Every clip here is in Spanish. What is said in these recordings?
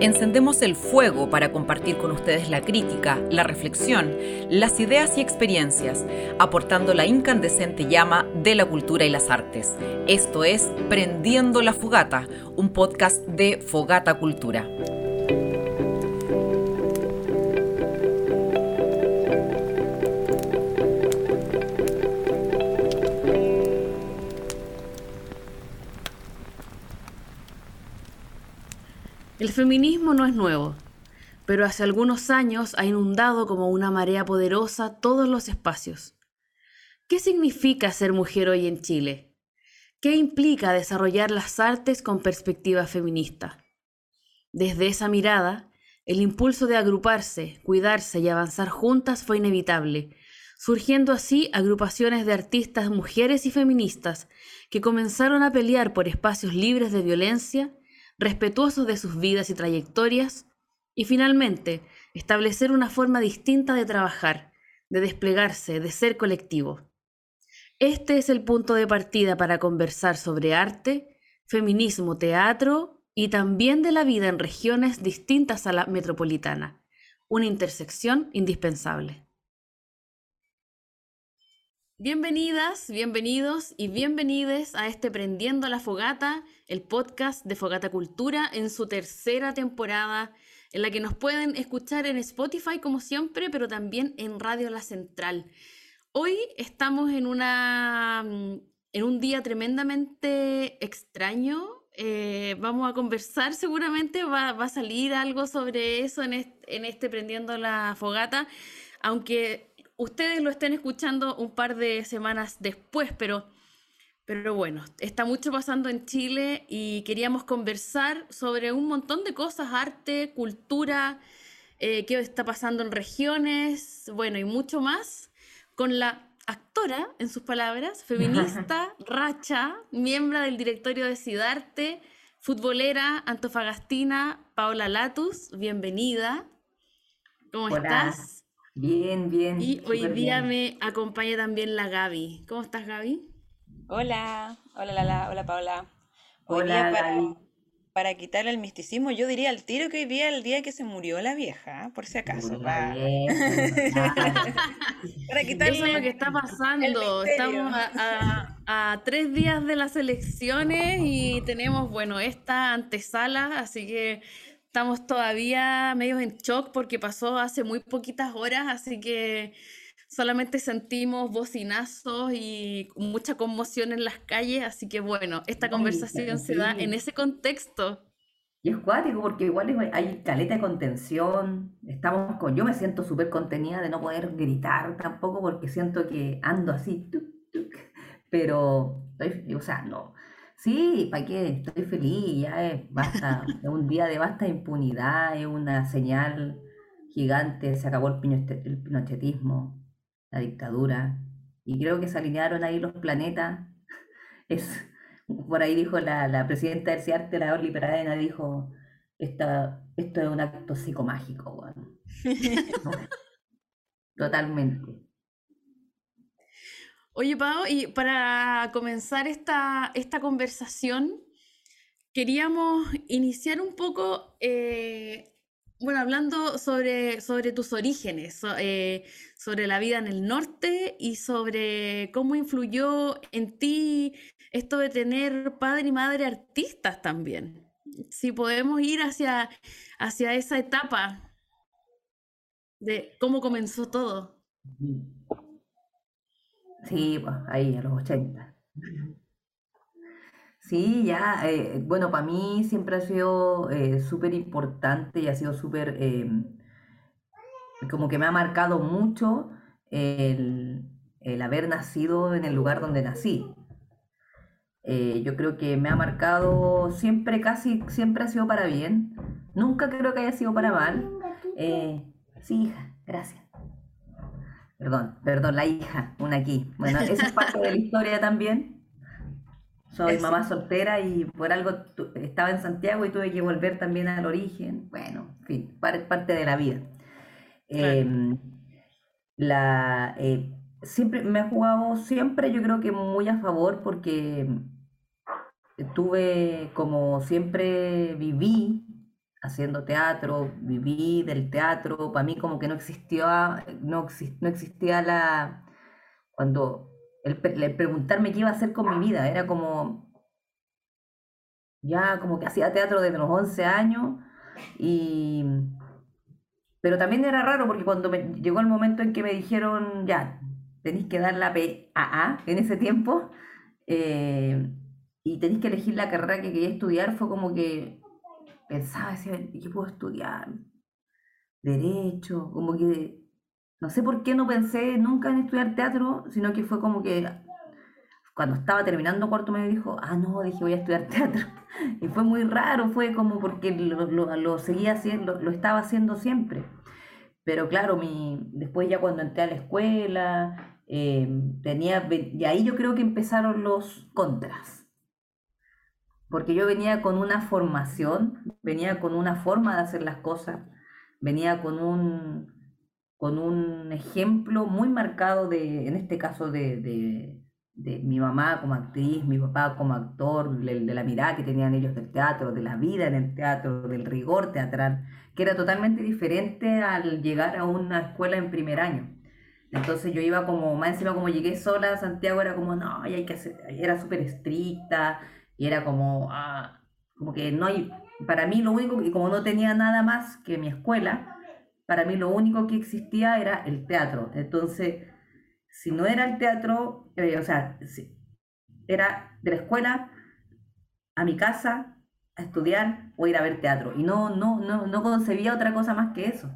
Encendemos el fuego para compartir con ustedes la crítica, la reflexión, las ideas y experiencias, aportando la incandescente llama de la cultura y las artes. Esto es Prendiendo la Fogata, un podcast de Fogata Cultura. El feminismo no es nuevo, pero hace algunos años ha inundado como una marea poderosa todos los espacios. ¿Qué significa ser mujer hoy en Chile? ¿Qué implica desarrollar las artes con perspectiva feminista? Desde esa mirada, el impulso de agruparse, cuidarse y avanzar juntas fue inevitable, surgiendo así agrupaciones de artistas mujeres y feministas que comenzaron a pelear por espacios libres de violencia respetuosos de sus vidas y trayectorias, y finalmente establecer una forma distinta de trabajar, de desplegarse, de ser colectivo. Este es el punto de partida para conversar sobre arte, feminismo, teatro y también de la vida en regiones distintas a la metropolitana, una intersección indispensable. Bienvenidas, bienvenidos y bienvenides a este Prendiendo la Fogata, el podcast de Fogata Cultura en su tercera temporada, en la que nos pueden escuchar en Spotify como siempre, pero también en Radio La Central. Hoy estamos en, una, mm, en un día tremendamente extraño. Eh, vamos a conversar seguramente, va, a salir algo sobre eso en en este Prendiendo la Fogata, aunque ustedes lo estén escuchando un par de semanas después, pero, pero bueno, está mucho pasando en Chile y queríamos conversar sobre un montón de cosas, arte, cultura, eh, qué está pasando en regiones, bueno, y mucho más, con la actora, en sus palabras, feminista, racha, miembro del directorio de Sidarte, futbolera antofagastina, Paola Latus, bienvenida. ¿Cómo estás? Bien, bien. Y hoy día me acompaña también la Gaby. ¿Cómo estás, Gaby? Hola, hola Lala, hola Paola. hola, para, para quitarle el misticismo, yo diría al tiro que hoy día el día que se murió la vieja, por si acaso. para... quitarle Eso es lo que está pasando. Estamos a, a, tres días de las elecciones y tenemos, bueno, esta antesala, así que estamos todavía medio en shock porque pasó hace muy poquitas horas, así que solamente sentimos bocinazos y mucha conmoción en las calles, así que bueno, esta conversación se da en ese contexto. Y es cuático porque igual hay caleta de contención, estamos con, yo me siento súper contenida de no poder gritar tampoco porque siento que ando así, pero, o sea, no, Sí, ¿para qué? Estoy feliz, ya es, basta, es un día de basta impunidad, es una señal gigante, se acabó el, pinochetismo, la dictadura, y creo que se alinearon ahí los planetas. Es, por ahí dijo la, la presidenta del CIARTE, la Orly Peradena, dijo, esta, esto es un acto psicomágico, bueno. Totalmente. Oye, Pau, y para comenzar esta, esta conversación, queríamos iniciar un poco, eh, bueno, hablando sobre, sobre tus orígenes, eh, sobre la vida en el norte y sobre cómo influyó en ti esto de tener padre y madre artistas también. Si podemos ir hacia, hacia esa etapa de cómo comenzó todo. Sí, pues ahí, a los 80. Sí, ya, eh, bueno, para mí siempre ha sido eh, súper importante y ha sido súper, em, como que me ha marcado mucho el, haber nacido en el lugar donde nací. Eh, yo creo que me ha marcado siempre, casi, siempre ha sido para bien. Nunca creo que haya sido para mal. sí, hija, gracias. Perdón, perdón, la hija, una aquí. Bueno, esa es parte de la historia también. Soy mamá soltera y por algo estaba en Santiago y tuve que volver también al origen. Bueno, en fin, parte de la vida. Em, la, eh, siempre me ha jugado, siempre yo creo que muy a favor porque tuve, como siempre viví haciendo teatro, viví del teatro, para mí como que no existía, no, existía la, cuando el, preguntarme qué iba a hacer con mi vida, era como, ya como que hacía teatro desde los 11 años, y, pero también era raro porque cuando me, llegó el momento en que me dijeron, ya, tenéis que dar la PAA en ese tiempo, eh, y tenéis que elegir la carrera que quería estudiar, fue como que pensaba, decía, ¿qué puedo estudiar? Derecho, como que, no sé por qué no pensé nunca en estudiar teatro, sino que fue como que cuando estaba terminando cuarto medio dijo, ah, no, dije, voy a estudiar teatro. Y fue muy raro, fue como porque lo, lo, seguía haciendo, lo, estaba haciendo siempre. Pero claro, mi, después ya cuando entré a la escuela, eh, tenía, y ahí yo creo que empezaron los contras porque yo venía con una formación, venía con una forma de hacer las cosas, venía con un, con un ejemplo muy marcado de, en este caso, de, mi mamá como actriz, mi papá como actor, de, la mirada que tenían ellos del teatro, de la vida en el teatro, del rigor teatral, que era totalmente diferente al llegar a una escuela en primer año. Entonces yo iba como, más encima como llegué sola, Santiago era como, no, hay que hacer, era súper estricta, y era como, ah, como que no hay, para mí lo único, y como no tenía nada más que mi escuela, para mí lo único que existía era el teatro. Entonces, si no era el teatro, eh, o sea, era de la escuela a mi casa a estudiar o ir a ver teatro. Y no, no, no, no concebía otra cosa más que eso.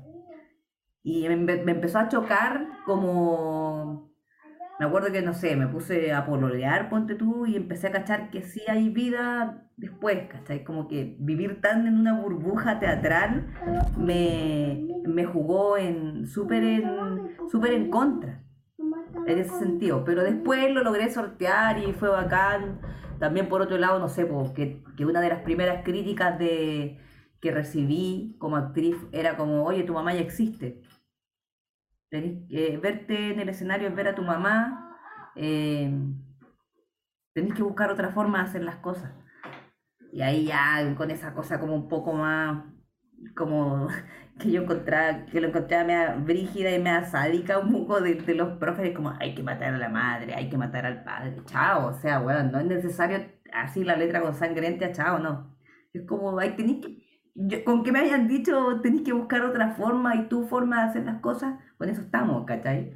Y me, me empezó a chocar como me acuerdo que, no sé, me puse a pololear, ponte tú, y empecé a cachar que sí hay vida después, ¿cachai? Como que vivir tan en una burbuja teatral me, me jugó en súper en, super en contra, en ese sentido. Pero después lo logré sortear y fue bacán. También por otro lado, no sé, porque que una de las primeras críticas de, que recibí como actriz era como, oye, tu mamá ya existe verte en el escenario es ver a tu mamá. Eh, tenés que buscar otra forma de hacer las cosas. Y ahí ya con esa cosa como un poco más, como que yo encontraba, que lo encontraba media brígida y media sádica un poco de, los profes, como hay que matar a la madre, hay que matar al padre, chao, o sea, bueno, no es necesario así la letra con sangrienta, chao, no. Es como, hay, tenés que, con que me hayan dicho tenés que buscar otra forma y tu forma de hacer las cosas, con eso estamos, ¿cachai?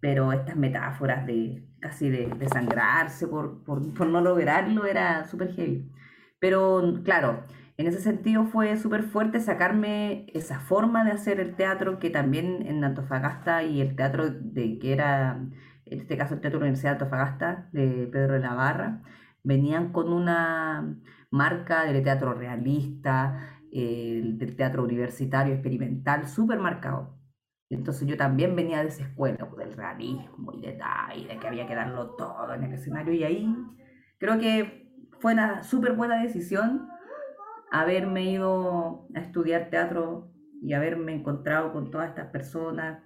Pero estas metáforas de casi de, sangrarse por, por, por, no lograrlo era súper heavy. Pero claro, en ese sentido fue súper fuerte sacarme esa forma de hacer el teatro que también en Antofagasta y el teatro de que era, en este caso el Teatro Universidad de Antofagasta de Pedro de la Barra, venían con una marca del teatro realista, del teatro universitario experimental súper marcado. Entonces yo también venía de esa escuela, pues, del realismo y de, que había que darlo todo en el escenario. Y ahí creo que fue una súper buena decisión haberme ido a estudiar teatro y haberme encontrado con todas estas personas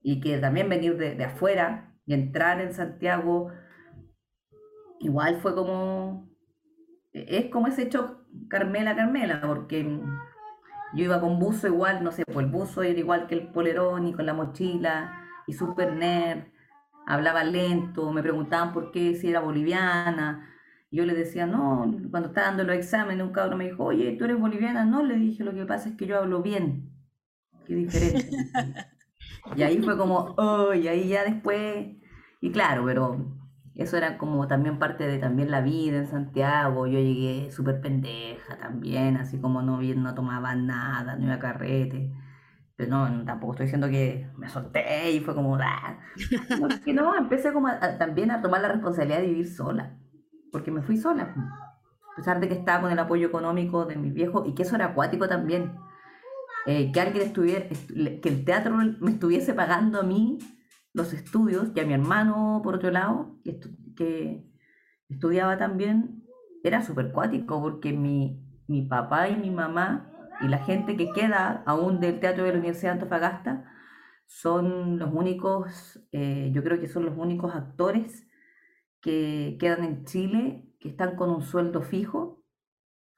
y que también venir de afuera y entrar en Santiago igual fue como es como ese hecho Carmela, Carmela, porque yo iba con buzo igual, no sé, pues el buzo era igual que el polerón y con la mochila y super nerd, hablaba lento, me preguntaban por qué si era boliviana. Yo le decía, no, cuando estaba dando los exámenes, un cabrón me dijo, oye, ¿tú eres boliviana? No, le dije, lo que pasa es que yo hablo bien. Qué diferente. y ahí fue como, oh, y ahí ya después, y claro, pero eso era como también parte de también la vida en Santiago. Yo llegué súper pendeja también, así como no, no tomaba nada, no iba a carrete. Pero no, tampoco estoy diciendo que me solté y fue como, ah. No, que no, empecé como también a tomar la responsabilidad de vivir sola, porque me fui sola. A pesar de que estaba con el apoyo económico de mis viejos y que eso era acuático también. Eh, que alguien estuviera, que el teatro me estuviese pagando a mí los estudios, y a mi hermano, por otro lado, que, estudiaba también, era súper cuático porque mi, mi papá y mi mamá y la gente que queda aún del Teatro de la Universidad de Antofagasta son los únicos, eh, yo creo que son los únicos actores que quedan en Chile, que están con un sueldo fijo,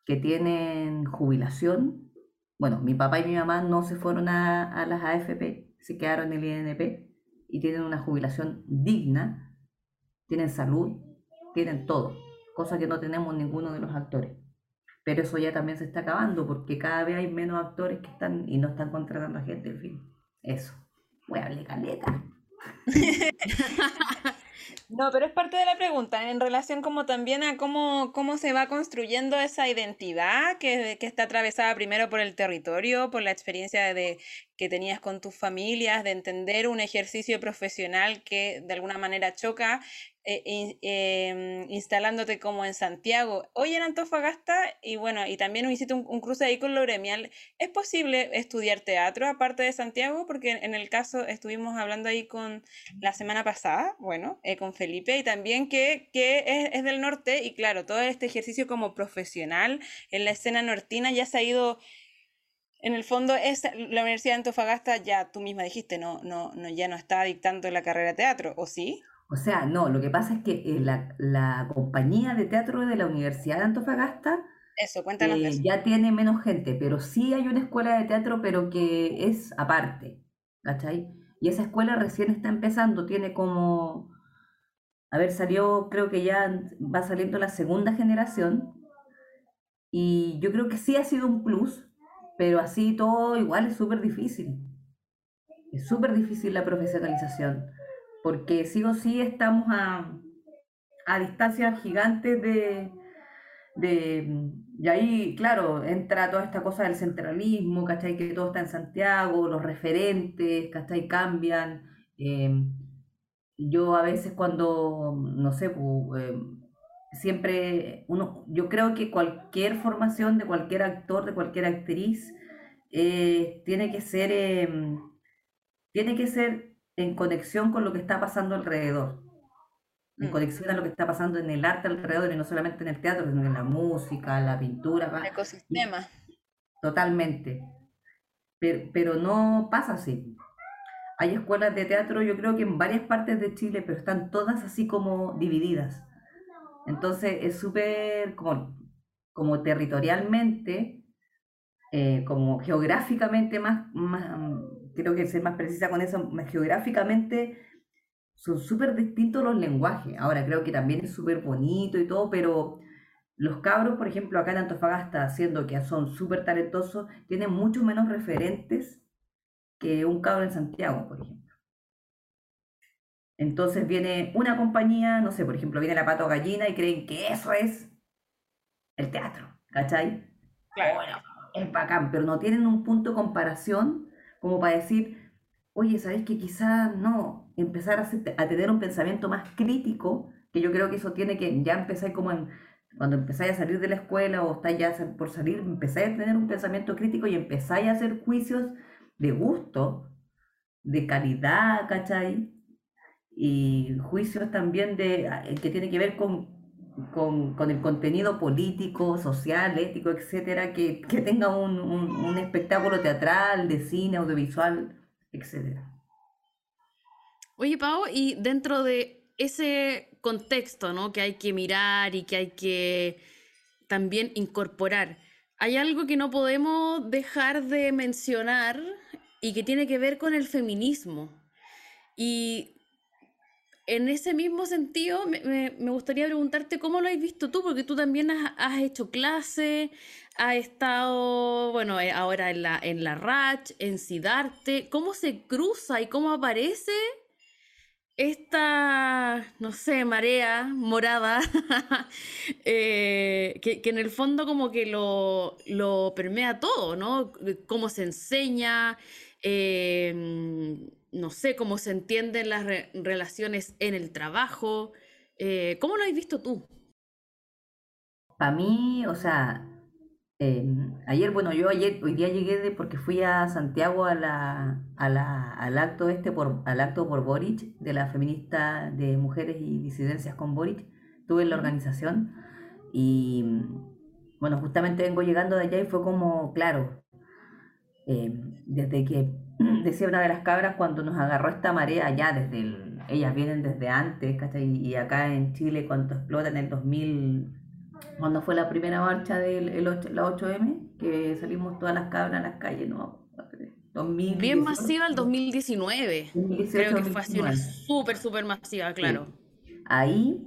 que tienen jubilación. Bueno, mi papá y mi mamá no se fueron a, a las AFP, se quedaron en el INP y tienen una jubilación digna, tienen salud, tienen todo, cosa que no tenemos ninguno de los actores. Pero eso ya también se está acabando porque cada vez hay menos actores que están y no están contratando a gente, en fin. Eso. Voy a hablar caleta. No, pero es parte de la pregunta, en relación como también a cómo, cómo se va construyendo esa identidad que, que está atravesada primero por el territorio, por la experiencia de, que tenías con tus familias, de entender un ejercicio profesional que de alguna manera choca, eh, em, instalándote como en Santiago, hoy en Antofagasta, y bueno, y también hiciste un, un, cruce ahí con lo gremial. ¿Es posible estudiar teatro aparte de Santiago? Porque en, el caso estuvimos hablando ahí con la semana pasada, bueno, eh, con Felipe, y también que, que es, es del norte, y claro, todo este ejercicio como profesional en la escena nortina ya se ha ido en el fondo es la Universidad de Antofagasta ya tú misma dijiste no no no ya no está dictando la carrera de teatro o sí o sea no lo que pasa es que eh, la, la compañía de teatro de la Universidad de Antofagasta eso cuéntanos eh, ya tiene menos gente pero sí hay una escuela de teatro pero que es aparte ¿cachai? y esa escuela recién está empezando tiene como a ver salió creo que ya va saliendo la segunda generación y yo creo que sí ha sido un plus pero así todo igual es súper difícil. Es súper difícil la profesionalización, porque sí o sí estamos a, a distancias gigantes de, de... Y ahí, claro, entra toda esta cosa del centralismo, ¿cachai? Que todo está en Santiago, los referentes, ¿cachai? Cambian. Eh, yo a veces cuando, no sé, eh, siempre uno, yo creo que cualquier formación de cualquier actor, de cualquier actriz, eh, tiene que ser, em, tiene que ser en conexión con lo que está pasando alrededor, en mm. conexión a lo que está pasando en el arte alrededor y no solamente en el teatro, sino en la música, la pintura. El ecosistema. Totalmente. Pero, pero no pasa así. Hay escuelas de teatro, yo creo que en varias partes de Chile, pero están todas así como divididas. Entonces es súper como, como territorialmente, eh, como geográficamente más, más, creo que ser más precisa con eso, geográficamente son súper distintos los lenguajes. Ahora creo que también es súper bonito y todo, pero los cabros, por ejemplo, acá en Antofagasta, siendo que son súper talentosos, tienen mucho menos referentes que un cabro en Santiago, por ejemplo. Entonces viene una compañía, no sé, por ejemplo, viene la pato gallina y creen que eso es el teatro, ¿cachai? Bueno, es bacán, pero no tienen un punto de comparación como para decir, oye, ¿sabes que quizás no? Empezar a, a, tener un pensamiento más crítico, que yo creo que eso tiene que ya empezar como en, cuando empezáis a salir de la escuela o estáis ya por salir, empezáis a tener un pensamiento crítico y empezáis a hacer juicios de gusto, de calidad, ¿cachai? y juicios también de, ah, que tiene que ver con, con, con, el contenido político, social, ético, etcétera, que, que tenga un, un, un, espectáculo teatral, de cine, audiovisual, etcétera. Oye, Pau, y dentro de ese contexto ¿no? que hay que mirar y que hay que también incorporar, hay algo que no podemos dejar de mencionar y que tiene que ver con el feminismo. Y en ese mismo sentido, me, gustaría preguntarte cómo lo has visto tú, porque tú también has, has hecho clase, has estado, bueno, eh, ahora en la, en la RACH, en SIDARTE, ¿cómo se cruza y cómo aparece esta, no sé, marea morada, eh, que, que, en el fondo como que lo, lo permea todo, ¿no? Cómo se enseña. Eh, no sé, cómo se entienden las relaciones en el trabajo. Eh, ¿Cómo lo has visto tú? Para mí, o sea, em, ayer, bueno, yo ayer, hoy día llegué de, porque fui a Santiago a la, a la, al acto este por, al acto por Boric, de la feminista de mujeres y disidencias con Boric. Estuve en la organización y bueno, justamente vengo llegando de allá y fue como, claro, em, desde que decía una de las cabras cuando nos agarró esta marea ya desde el, ellas vienen desde antes, ¿cachai? Y acá en Chile cuando explota en el 2000, cuando fue la primera marcha 8, la 8M, que salimos todas las cabras a las calles, ¿no? 2018. Bien masiva el 2019. 2018, Creo que fue así una súper, súper masiva, claro. Ahí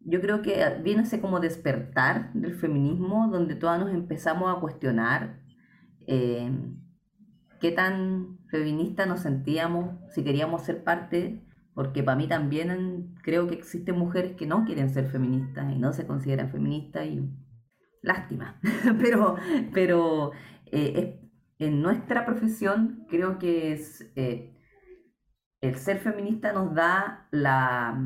yo creo que viene ese como despertar del feminismo, donde todas nos empezamos a cuestionar eh, qué tan feminista nos sentíamos, si queríamos ser parte, porque para mí también creo que existen mujeres que no quieren ser feministas y no se consideran feministas y lástima, pero, pero eh, en nuestra profesión creo que es, eh, el ser feminista nos da la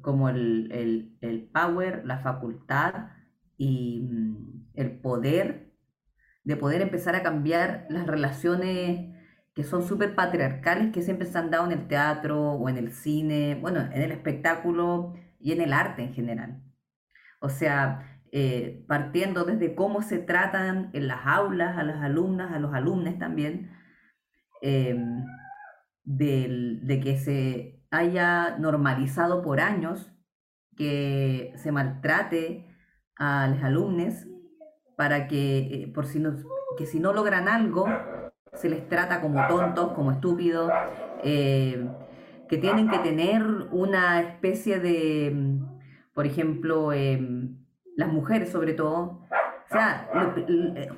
como el, el power, la facultad y mm, el poder de poder empezar a cambiar las relaciones que son súper patriarcales que siempre se han dado en el teatro o en el cine, bueno, en el espectáculo y en el arte en general. O sea, eh, partiendo desde cómo se tratan en las aulas a las alumnas, a los alumnos también, em, de que se haya normalizado por años que se maltrate a los alumnos para que, eh, por si no, que si no logran algo, se les trata como tontos, como estúpidos, eh, que tienen que tener una especie de, mm, por ejemplo, em, las mujeres sobre todo, o sea,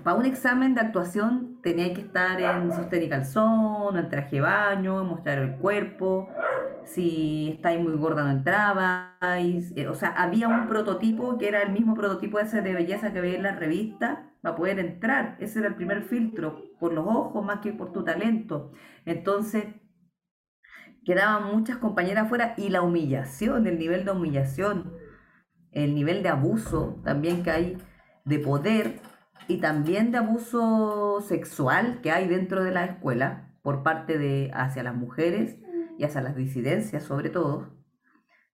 para un examen de actuación tenía que estar en sostén y calzón, en traje baño, mostrar el cuerpo, si estáis muy gorda no entrabais, eh, o sea, había un prototipo que era el mismo prototipo ese de belleza que veía en la revista para poder entrar, ese era el primer filtro, por los ojos más que por tu talento. Entonces, quedaban muchas compañeras afuera y la humillación, el nivel de humillación, el nivel de abuso también que hay de poder y también de abuso sexual que hay dentro de la escuela por parte de hacia las mujeres y hacia las disidencias sobre todo,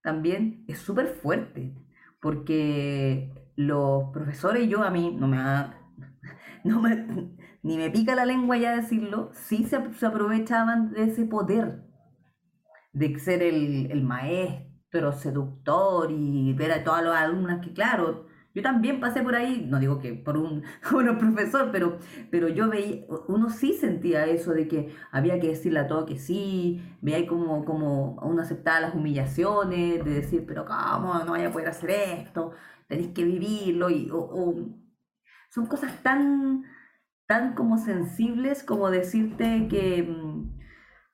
también es súper fuerte, porque los profesores yo a mí no me, no me ni me pica la lengua ya decirlo, sí se, aprovechaban de ese poder de ser el, el maestro seductor y ver a todas las alumnas que claro, yo también pasé por ahí, no digo que por un, profesor, pero, pero yo veía, uno sí sentía eso de que había que decirle a todo que sí, veía como, como uno aceptaba las humillaciones, de decir, pero ¿cómo no vaya a poder hacer esto? Tenéis que vivirlo, y, son cosas tan, tan como sensibles como decirte que mm,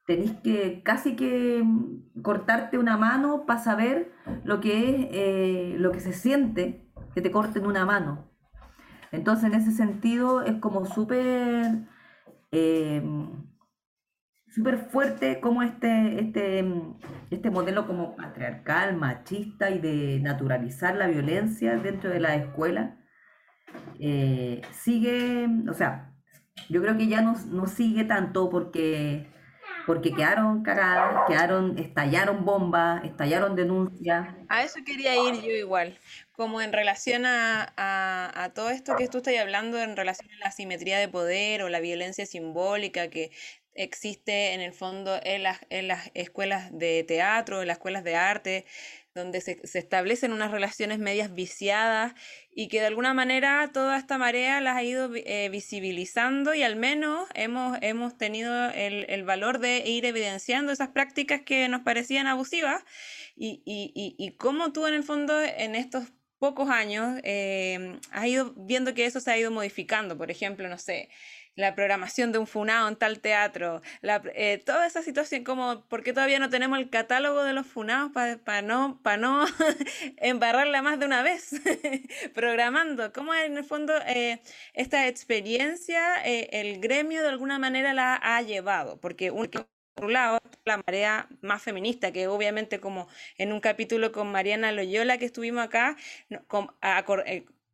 tenéis que casi que mm, cortarte una mano para saber lo que es, eh, lo que se siente que te corten una mano. Entonces, en ese sentido, es como súper eh, súper fuerte como este, este, este modelo como patriarcal, machista y de naturalizar la violencia dentro de la escuela, eh, sigue, o sea, yo creo que ya no, no sigue tanto porque porque quedaron cagadas, quedaron, estallaron bombas, estallaron denuncias. A eso quería ir yo igual, como en relación a, a, todo esto que tú estás hablando, en relación a la simetría de poder o la violencia simbólica que existe en el fondo en las, en las escuelas de teatro, en las escuelas de arte, donde se, establecen unas relaciones medias viciadas y que de alguna manera toda esta marea las ha ido eh, visibilizando y al menos hemos, hemos tenido el, valor de ir evidenciando esas prácticas que nos parecían abusivas y, y, y, cómo tú en el fondo en estos pocos años eh, has ido viendo que eso se ha ido modificando. Por ejemplo, no sé, la programación de un funado en tal teatro, la, eh, toda esa situación, como por qué todavía no tenemos el catálogo de los funados para no, para no embarrarla más de una vez, programando, cómo en el fondo eh, esta experiencia eh, el gremio de alguna manera la ha llevado, porque un, por un lado, la marea más feminista, que obviamente como en un capítulo con Mariana Loyola que estuvimos acá,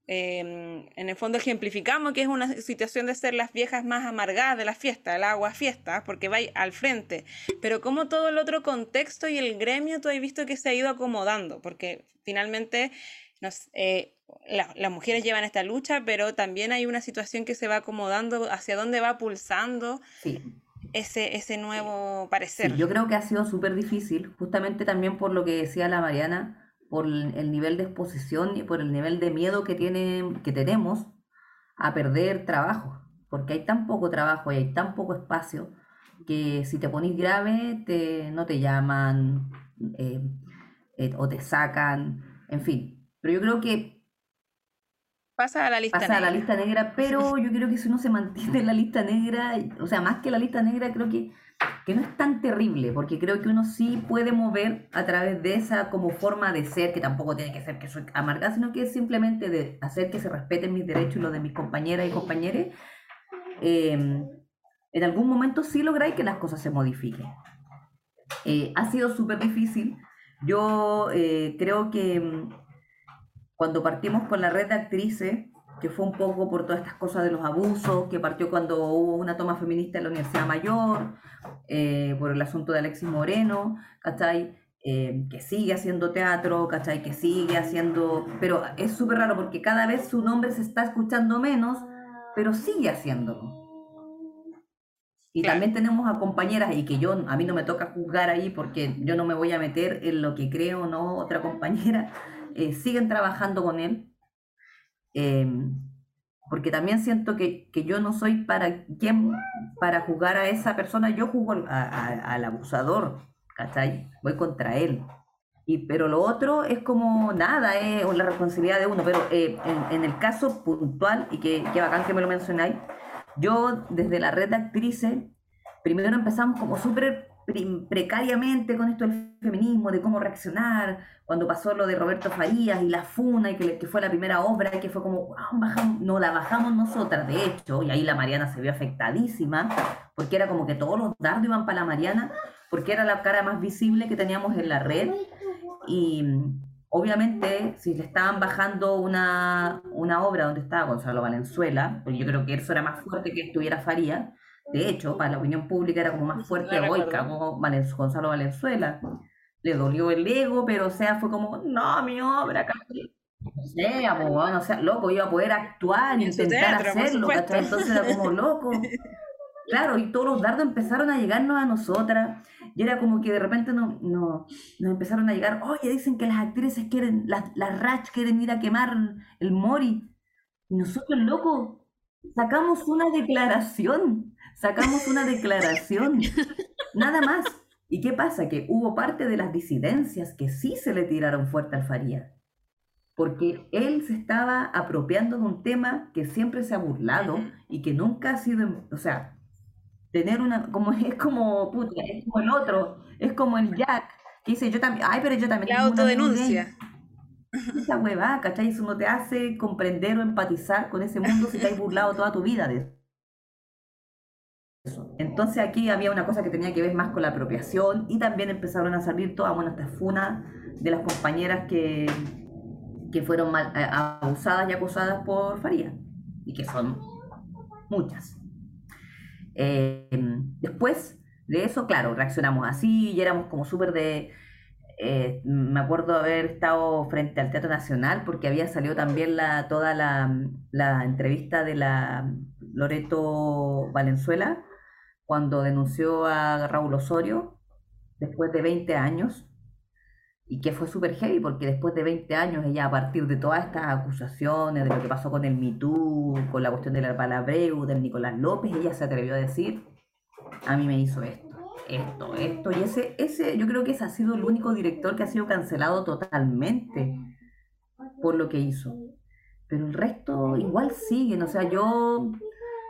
Em, en el fondo ejemplificamos que es una situación de ser las viejas más amargadas de la fiesta, el agua fiesta, porque va al frente. Pero como todo el otro contexto y el gremio, tú has visto que se ha ido acomodando, porque finalmente eh, las mujeres llevan esta lucha, pero también hay una situación que se va acomodando, hacia dónde va pulsando. ese, ese nuevo parecer. yo creo que ha sido súper difícil, justamente también por lo que decía la Mariana, por el nivel de exposición y por el nivel de miedo que, tiene, que tenemos a perder trabajo, porque hay tan poco trabajo y hay tan poco espacio que si te pones grave te, no te llaman eh, eh, o te sacan, en fin. Pero yo creo que Pasa a la lista pasa a la lista negra, pero yo creo que si uno se mantiene en la lista negra, o sea, más que la lista negra, creo que, que no es tan terrible, porque creo que uno sí puede mover a través de esa como forma de ser, que tampoco tiene que ser que soy amargada, sino que es simplemente de hacer que se respeten mis derechos y los de mis compañeras y compañeros. Em, en algún momento sí lográis que las cosas se modifiquen. Eh, ha sido súper difícil. Yo eh, creo que mm, cuando partimos con la red de actrices, que fue un poco por todas estas cosas de los abusos, que partió cuando hubo una toma feminista en la Universidad Mayor, eh, por el asunto de Alexis Moreno, ¿cachai? Eh, que sigue haciendo teatro, ¿cachai? Que sigue haciendo... Pero es súper raro porque cada vez su nombre se está escuchando menos, pero sigue haciéndolo. Y también tenemos a compañeras, y que yo, a mí no me toca juzgar ahí porque yo no me voy a meter en lo que creo o no otra compañera, eh, siguen trabajando con él, em, porque también siento que, yo no soy para quien, para jugar a esa persona, yo jugo al abusador, ¿cachai? Voy contra él. Y, pero lo otro es como nada, es la responsabilidad de uno, pero eh, en, el caso puntual, y que, que bacán que me lo mencionáis, yo desde la red de actrices, primero empezamos como súper precariamente con esto del feminismo, de cómo reaccionar, cuando pasó lo de Roberto Farías y la Funa, y que, que fue la primera obra, y que fue como, bajamos, no la bajamos nosotras, de hecho, y ahí la Mariana se vio afectadísima, porque era como que todos los dardos iban para la Mariana, porque era la cara más visible que teníamos en la red, y obviamente si le estaban bajando una, una obra donde estaba Gonzalo Valenzuela, pues yo creo que eso era más fuerte que estuviera Farías, de hecho, para la opinión pública era como más fuerte hoy, cagó Gonzalo Valenzuela. Le dolió el ego, pero o sea, fue como, no, mi obra, o sea, pues, bueno, o sea, loco, iba a poder actuar y intentar hacerlo, Entonces era como loco. Claro, y todos los dardos empezaron a llegarnos a nosotras, y era como que de repente no, no, nos empezaron a llegar, oye, dicen que las actrices quieren, las, las Rach quieren ir a quemar el Mori, y nosotros, loco, sacamos una declaración sacamos una declaración, nada más. ¿Y qué pasa? Que hubo parte de las disidencias que sí se le tiraron fuerte al Faría, porque él se estaba apropiando de un tema que siempre se ha burlado y que nunca ha sido, o sea, tener una, como es como, puta, es como el otro, es como el Jack, que dice, yo también, ay, pero yo también... La autodenuncia. Esa huevada, ¿cachai? Eso no te hace comprender o empatizar con ese mundo si te has burlado toda tu vida de eso. Entonces aquí había una cosa que tenía que ver más con la apropiación y también empezaron a salir todas bueno, estas funas de las compañeras que, que fueron mal, eh, abusadas y acosadas por Faría y que son muchas. Eh, después de eso, claro, reaccionamos así y éramos como súper de... Eh, me acuerdo haber estado frente al Teatro Nacional porque había salido también la, toda la, la entrevista de la Loreto Valenzuela cuando denunció a Raúl Osorio después de 20 años y que fue súper heavy porque después de 20 años ella a partir de todas estas acusaciones, de lo que pasó con el MeToo, con la cuestión del Palabreu, del Nicolás López, ella se atrevió a decir, a mí me hizo esto, esto, esto, y ese, ese yo creo que ese ha sido el único director que ha sido cancelado totalmente por lo que hizo. Pero el resto igual siguen, o sea, yo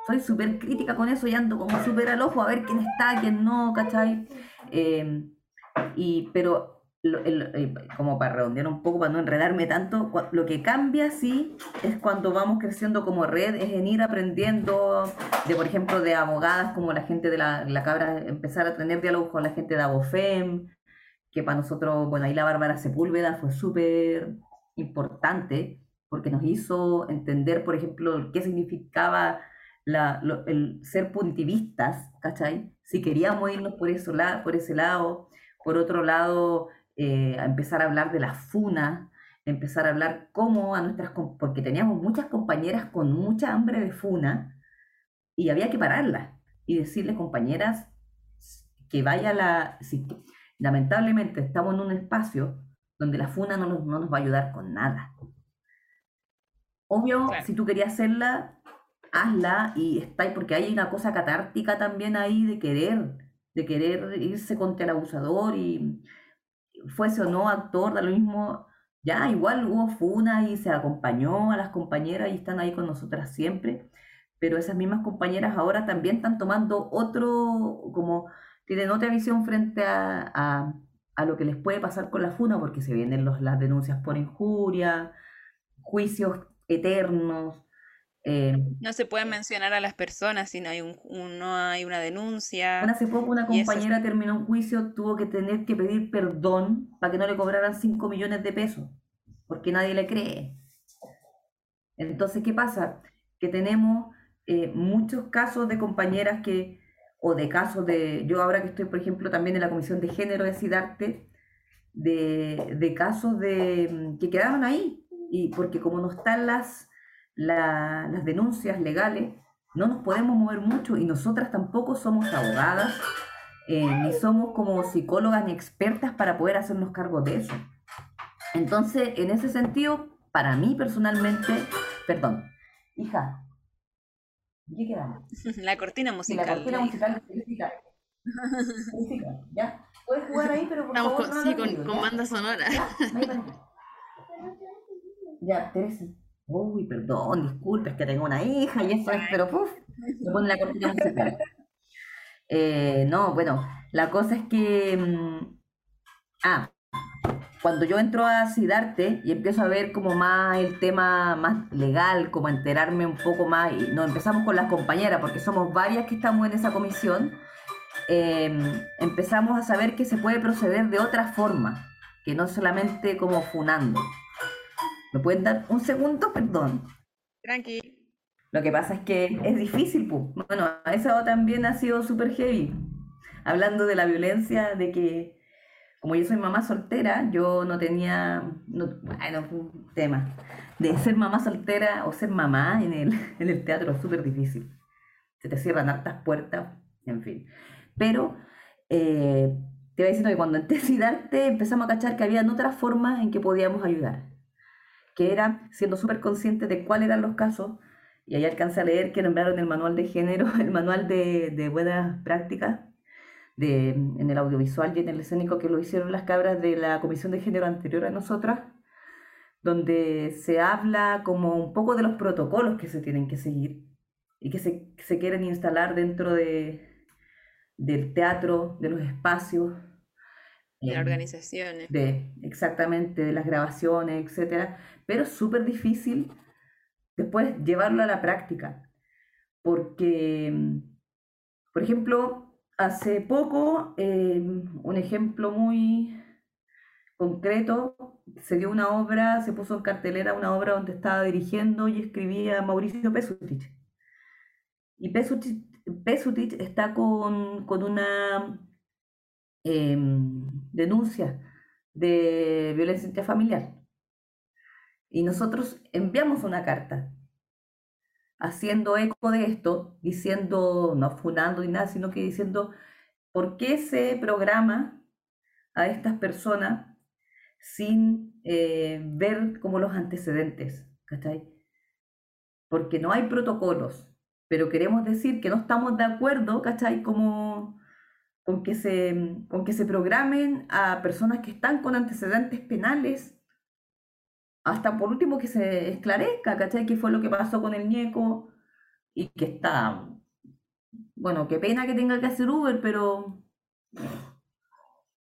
soy súper crítica con eso y ando como súper al ojo a ver quién está, quién no, ¿cachai? Em, y, pero eh, como para redondear un poco, para no enredarme tanto, lo que cambia sí es cuando vamos creciendo como red, es en ir aprendiendo de, por ejemplo, de abogadas como la gente de la, la cabra, empezar a tener diálogos con la gente de Abofem, que para nosotros, bueno, ahí la Bárbara Sepúlveda fue súper importante porque nos hizo entender, por ejemplo, qué significaba el ser punitivistas, ¿cachai? Si queríamos irnos por, eso, por ese lado, por otro lado, eh, a empezar a hablar de la funa, empezar a hablar cómo a nuestras, porque teníamos muchas compañeras con mucha hambre de funa y había que pararlas. y decirle, compañeras, que vaya la... Si, lamentablemente estamos en un espacio donde la FUNA no nos, no nos va a ayudar con nada. Obvio, si tú querías hacerla, hazla y está porque hay una cosa catártica también ahí de querer, de querer irse contra el abusador y fuese o no actor, da lo mismo, ya igual hubo funa y se acompañó a las compañeras y están ahí con nosotras siempre, pero esas mismas compañeras ahora también están tomando otro, como tienen otra visión frente a, a, lo que les puede pasar con la funa, porque se vienen los, las denuncias por injuria, juicios eternos. Eh, no se puede mencionar a las personas si no hay, un, no hay una denuncia. hace poco una compañera terminó un juicio, tuvo que tener que pedir perdón para que no le cobraran 5 millones de pesos, porque nadie le cree. Entonces, ¿qué pasa? Que tenemos eh, muchos casos de compañeras que, o de casos de, yo ahora que estoy, por ejemplo, también en la Comisión de Género de SIDARTE, de, de casos de, mm, que quedaron ahí, y porque como no están las, las denuncias legales, no nos podemos mover mucho y nosotras tampoco somos abogadas, eh, ni somos como psicólogas ni expertas para poder hacernos cargo de eso. Entonces, en ese sentido, para mí personalmente, perdón, hija, ¿qué quedamos? La cortina musical. la cortina musical, ¿ya? Puedes jugar ahí, pero por favor, con, sí, con, con banda sonora. Ya, Teresa. Uy, perdón, disculpe, es que tengo una hija y eso es, pero puf, me pone la cortina musical. Eh, no, bueno, la cosa es que. Mm, ah, cuando yo entro a Sidarte y empiezo a ver como más el tema más legal, como enterarme un poco más, y nos empezamos con las compañeras, porque somos varias que estamos en esa comisión, em, empezamos a saber que se puede proceder de otra forma, que no solamente como funando. ¿Me pueden dar un segundo? Perdón. Tranqui. Lo que pasa es que es difícil, pues. Bueno, eso también ha sido súper heavy. Hablando de la violencia, de que como yo soy mamá soltera, yo no tenía, no, bueno, un tema. De ser mamá soltera o ser mamá en el, en el teatro es súper difícil. Se te cierran hartas puertas, en fin. Pero eh, te voy diciendo que cuando entré a empezamos a cachar que había otras formas en que podíamos ayudar que era siendo súper consciente de cuáles eran los casos, y ahí alcancé a leer que nombraron el manual de género, el manual de, de buenas prácticas de, en el audiovisual y en el escénico que lo hicieron las cabras de la comisión de género anterior a nosotras, donde se habla como un poco de los protocolos que se tienen que seguir y que se, se quieren instalar dentro de, del teatro, de los espacios, de organizaciones. De, exactamente, de las grabaciones, etcétera. Pero es súper difícil después llevarlo a la práctica. Porque, por ejemplo, hace poco, em, un ejemplo muy concreto, se dio una obra, se puso en cartelera una obra donde estaba dirigiendo y escribía Mauricio Pesutich. Y Pesutich, está con, con una Em, denuncia de violencia intrafamiliar. Y nosotros enviamos una carta haciendo eco de esto, diciendo, no fundando ni nada, sino que diciendo por qué se programa a estas personas sin eh, ver como los antecedentes, ¿cachai? Porque no hay protocolos, pero queremos decir que no estamos de acuerdo, ¿cachai? Como con que se, con que se programen a personas que están con antecedentes penales, hasta por último que se esclarezca, ¿cachai? ¿Qué fue lo que pasó con el ñeco? Y que está, bueno, qué pena que tenga que hacer Uber, pero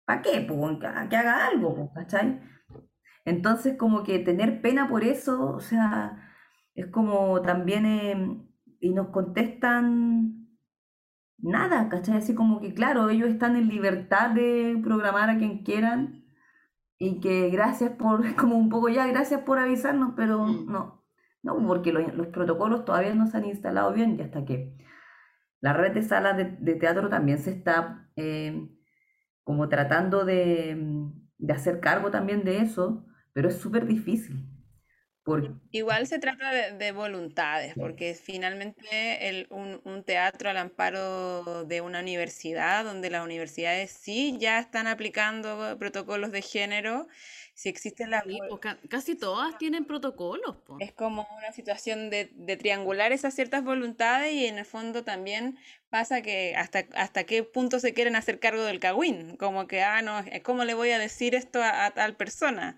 ¿para qué? Pues, que haga algo, ¿cachai? Entonces, como que tener pena por eso, o sea, es como también, eh, y nos contestan nada, ¿cachai? Así como que, claro, ellos están en libertad de programar a quien quieran y que gracias por, como un poco ya, gracias por avisarnos, pero mm. no, no, porque los, protocolos todavía no se han instalado bien y hasta que la red de salas de, teatro también se está eh, como tratando de, de hacer cargo también de eso, pero es súper difícil Igual se trata de, voluntades, porque finalmente el, un, un, teatro al amparo de una universidad, donde las universidades sí ya están aplicando protocolos de género, si existen las... casi todas tienen protocolos. Es como una situación de, de, triangular esas ciertas voluntades y en el fondo también pasa que hasta, hasta qué punto se quieren hacer cargo del cagüín, como que, ah, no, ¿cómo le voy a decir esto a tal persona?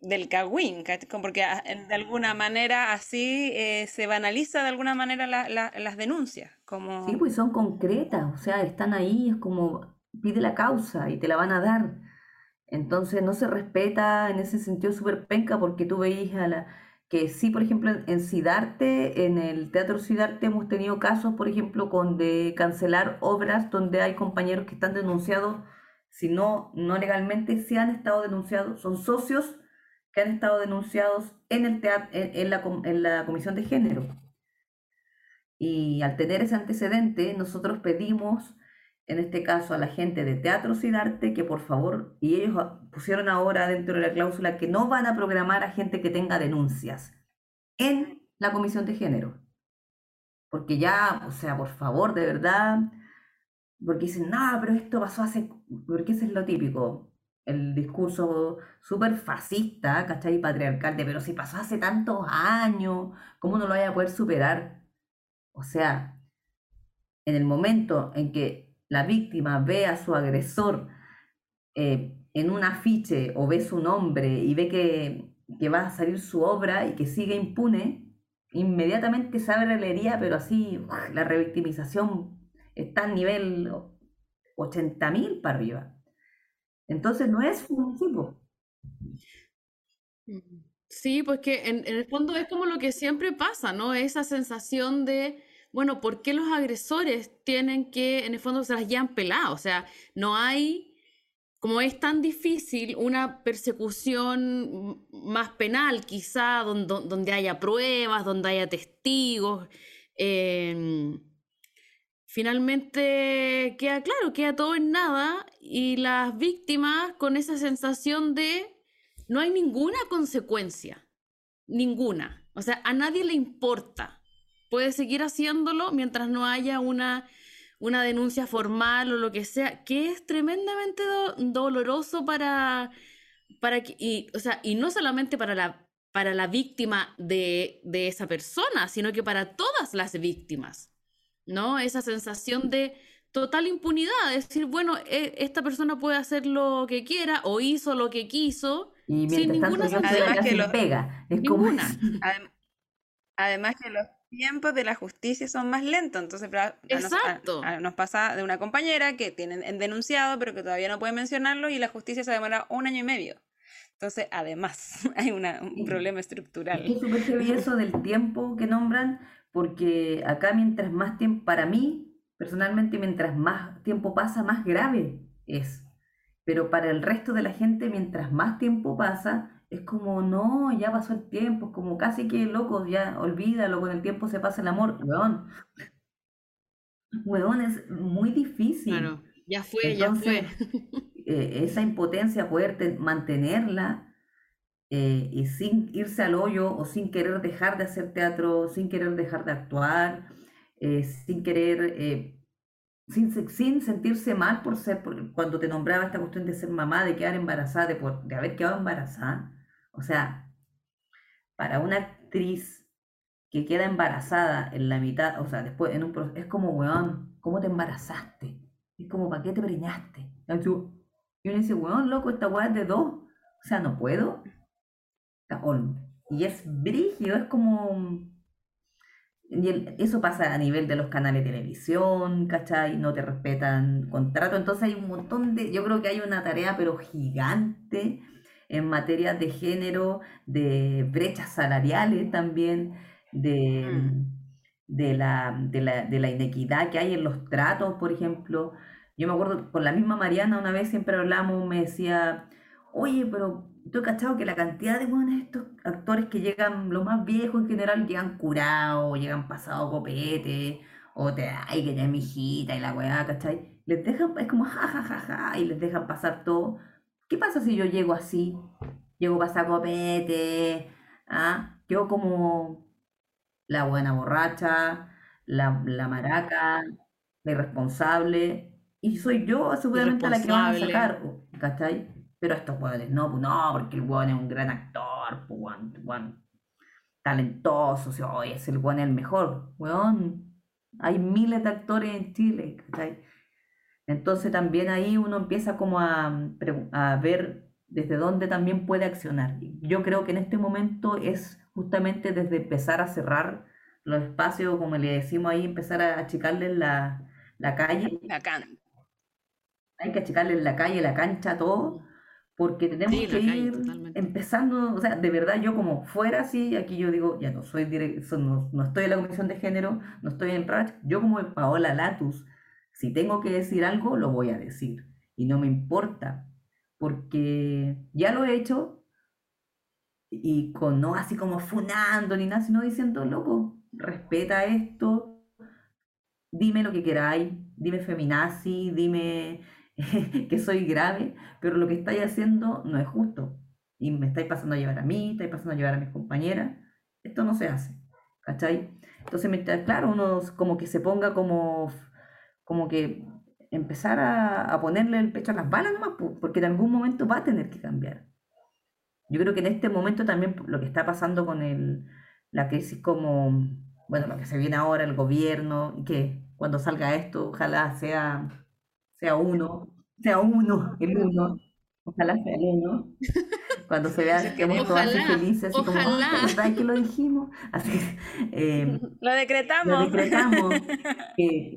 Del cagüín, porque ah, de alguna manera así eh, se banaliza de alguna manera las denuncias. Como... Sí, pues son concretas, o sea, están ahí, es como pide la causa y te la van a dar. Entonces no se respeta en ese sentido súper penca porque tú veis a la... que sí, por ejemplo, en Cidarte, en el Teatro Cidarte hemos tenido casos, por ejemplo, con de cancelar obras donde hay compañeros que están denunciados, si no, no legalmente, si han estado denunciados, son socios que han estado denunciados en, el en, la, en la Comisión de Género. Y al tener ese antecedente, nosotros pedimos, en este caso a la gente de Teatro Cidarte, que por favor, y ellos pusieron ahora dentro de la cláusula que no van a programar a gente que tenga denuncias en la Comisión de Género. Porque ya, o sea, por favor, de verdad, porque dicen, no, pero esto pasó hace, porque ese es lo típico el discurso súper fascista, ¿cachai? Patriarcal, de, pero si pasó hace tantos años, ¿cómo no lo vaya a poder superar? O sea, en el momento en que la víctima ve a su agresor eh, en un afiche o ve su nombre y ve que, que, va a salir su obra y que sigue impune, inmediatamente se abre la herida, pero así la revictimización está a nivel 80.000 para arriba. Entonces no es un Sí, pues que en, el fondo es como lo que siempre pasa, ¿no? Esa sensación de, bueno, ¿por qué los agresores tienen que, en el fondo, se las llevan peladas? O sea, no hay, como es tan difícil, una persecución más penal, quizá, donde, donde haya pruebas, donde haya testigos. Em, finalmente queda claro, queda todo en nada y las víctimas con esa sensación de no hay ninguna consecuencia, ninguna. O sea, a nadie le importa. Puede seguir haciéndolo mientras no haya una, una denuncia formal o lo que sea, que es tremendamente doloroso para, para que, y, o sea, y no solamente para la, para la víctima de, de esa persona, sino que para todas las víctimas. ¿No? Esa sensación de total impunidad, es decir, bueno, e, esta persona puede hacer lo que quiera o hizo lo que quiso y sin ninguna además que lo pega. Es ninguna. Además que los tiempos de la justicia son más lentos, entonces Exacto. Nos, pasa de una compañera que tienen denunciado pero que todavía no puede mencionarlo y la justicia se demora un año y medio. Entonces, además, hay un problema estructural. Es súper eso del tiempo que nombran, porque acá mientras más tiempo, para mí, personalmente, mientras más tiempo pasa, más grave es. Pero para el resto de la gente, mientras más tiempo pasa, es como, no, ya pasó el tiempo, es como casi que loco, ya olvídalo, con el tiempo se pasa el amor. Weón, weón, es muy difícil. Claro, ya fue, ya fue. Eh, esa impotencia, poder mantenerla, eh, y sin irse al hoyo o sin querer dejar de hacer teatro, sin querer dejar de actuar, eh, sin querer, eh, sin, sin, sentirse mal por ser, cuando te nombraba esta cuestión de ser mamá, de quedar embarazada, de, de haber quedado embarazada. O sea, para una actriz que queda embarazada en la mitad, o sea, después en un es como, weón, ¿cómo te embarazaste? Es como, ¿para qué te preñaste? Y uno dice, weón, loco, esta weá es de dos. O sea, no puedo. Y es brígido, es como... Y eso pasa a nivel de los canales de televisión, ¿cachai? No te respetan contrato. Entonces hay un montón de... Yo creo que hay una tarea, pero gigante en materia de género, de brechas salariales también, de, mm. de, la, de, la, de la inequidad que hay en los tratos, por ejemplo. Yo me acuerdo con la misma Mariana una vez siempre hablamos, me decía, oye, pero tú cachado que la cantidad de buenos estos actores que llegan, los más viejos en general, llegan curados, llegan pasados copete, o te, ay, que ya mi hijita y la weá, ¿cachai? Les dejan, es como jajajaja, y les dejan pasar todo. ¿Qué pasa si yo llego así? Llego pasado copete, ¿ah? Quedo como la buena borracha, la, la maraca, la irresponsable, y soy yo seguramente la que van a sacar, ¿cachai? Pero estos hueones, no, pues no, porque el hueón es un gran actor, pues, talentoso, o sea, es el hueón el mejor, hueón. Hay miles de actores en Chile, ¿cachai? Entonces también ahí uno empieza como a, a ver desde dónde también puede accionar. Yo creo que en este momento es justamente desde empezar a cerrar los espacios, como le decimos ahí, empezar a achicarle la, la calle. Hay que achicarle la calle, la cancha, todo, porque tenemos que ir empezando, o sea, de verdad yo como fuera así, aquí yo digo, ya no soy directo, no, no, estoy en la comisión de género, no estoy en RACH, yo como Paola Latus, si tengo que decir algo, lo voy a decir. Y no me importa, porque ya lo he hecho y con no así como funando ni nada, sino diciendo, loco, respeta esto, dime lo que queráis, dime feminazi, dime que soy grave, pero lo que estáis haciendo no es justo. Y me estáis pasando a llevar a mí, estáis pasando a llevar a mis compañeras. Esto no se hace. ¿Cachai? Entonces, claro, uno como que se ponga como como que empezar a, ponerle el pecho a las balas nomás, porque en algún momento va a tener que cambiar. Yo creo que en este momento también lo que está pasando con el, la crisis como, bueno, lo que se viene ahora, el gobierno, que cuando salga esto, ojalá sea, sea uno, sea uno, el uno, ojalá sea el uno, cuando se vea que hemos todos felices, así como, ¿verdad que lo dijimos? Así, eh, lo decretamos. Lo decretamos. que,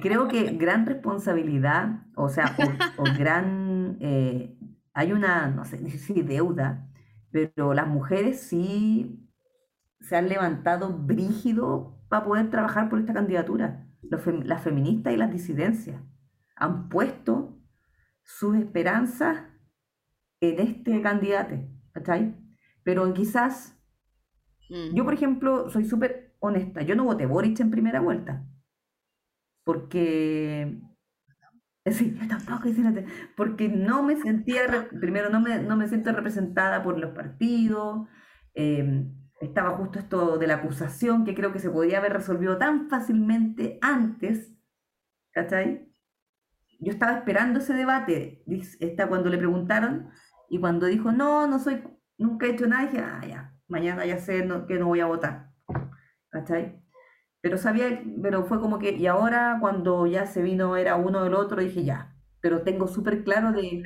creo que gran responsabilidad, o sea, o, gran, eh, hay una, no sé si deuda, pero las mujeres sí se han levantado brígido para poder trabajar por esta candidatura. las feministas y las disidencias han puesto sus esperanzas en este candidato, ¿cachai? Pero quizás, mm. yo por ejemplo, soy súper honesta, yo no voté Boric en primera vuelta, porque... Sí, tampoco, porque no me sentía, primero no me, no me siento representada por los partidos, em, estaba justo esto de la acusación que creo que se podía haber resolvido tan fácilmente antes, ¿cachai? Yo estaba esperando ese debate, está cuando le preguntaron y cuando dijo, no, no soy, nunca he hecho nada, dije, ah, ya, mañana ya sé que no voy a votar. ¿Cachai? Pero sabía, pero fue como que, y ahora cuando ya se vino, era uno del otro, dije, ya, pero tengo súper claro de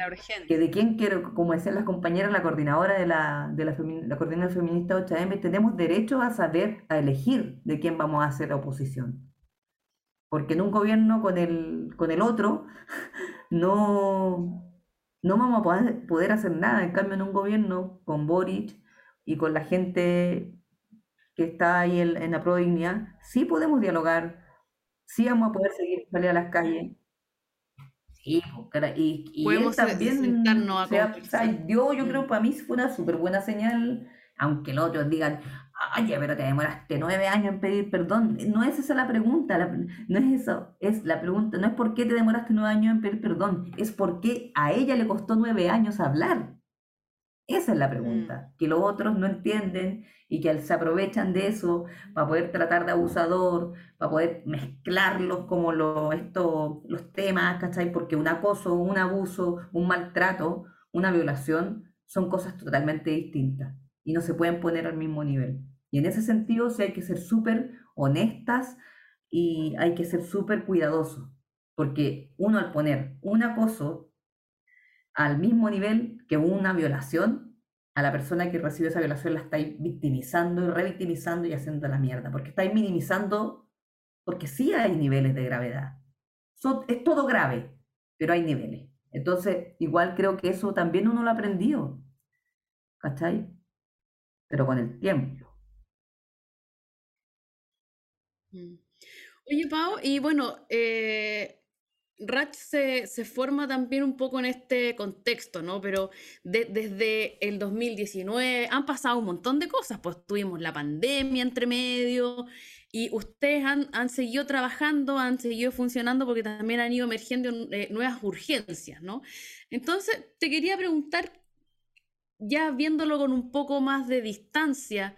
que de quién quiero, como decían las compañeras, la coordinadora de la, de la, la coordinadora feminista 8M, tenemos derecho a saber, a elegir de quién vamos a hacer oposición. Porque en un gobierno con el, con el otro, no, no vamos a poder, poder hacer nada. En cambio, en un gobierno con Boric y con la gente que está ahí en, la Prodignidad, sí podemos dialogar, sí vamos a poder seguir salir a las calles. Sí, y, y él también yo, yo creo que para mí fue una súper buena señal, aunque los otros digan, Oye, pero te demoraste nueve años en pedir perdón. No es esa la pregunta, no es eso. Es la pregunta, no es por qué te demoraste nueve años en pedir perdón, es por qué a ella le costó nueve años hablar. Esa es la pregunta, mm. que los otros no entienden y que se aprovechan de eso para poder tratar de abusador, para poder mezclarlos como lo, esto, los temas, ¿cachai? Porque un acoso, un abuso, un maltrato, una violación son cosas totalmente distintas y no se pueden poner al mismo nivel. Y en ese sentido sí hay que ser súper honestas y hay que ser súper cuidadosos, porque uno al poner un acoso al mismo nivel que una violación, a la persona que recibe esa violación la estáis victimizando y revictimizando y haciendo la mierda, porque estáis minimizando, porque sí hay niveles de gravedad. es todo grave, pero hay niveles. Entonces, igual creo que eso también uno lo ha aprendido, ¿cachai? Pero con el tiempo. Mm. Oye, Pau, y bueno, eh, Ratch se, forma también un poco en este contexto, ¿no? Pero desde el 2019 han pasado un montón de cosas, pues tuvimos la pandemia entre medio y ustedes han, seguido trabajando, han seguido funcionando porque también han ido emergiendo eh, nuevas urgencias, ¿no? Entonces, te quería preguntar ya viéndolo con un poco más de distancia,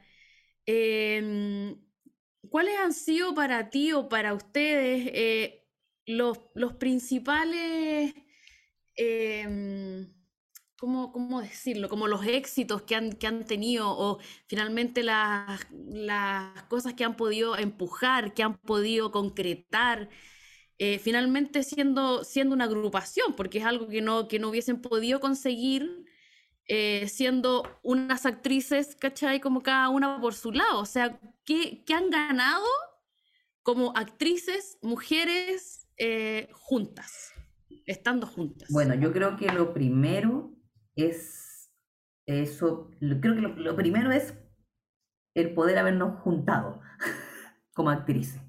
em, ¿cuáles han sido para ti o para ustedes eh, los, los, principales, em, ¿cómo, ¿cómo, decirlo? Como los éxitos que han, que han tenido o finalmente las, las cosas que han podido empujar, que han podido concretar. Eh, finalmente siendo, siendo una agrupación, porque es algo que no, que no hubiesen podido conseguir eh, siendo unas actrices, ¿cachai? Como cada una por su lado. O sea, ¿qué, qué han ganado como actrices, mujeres eh, juntas, estando juntas? Bueno, yo creo que lo primero es eso, creo que lo, lo primero es el poder habernos juntado como actrices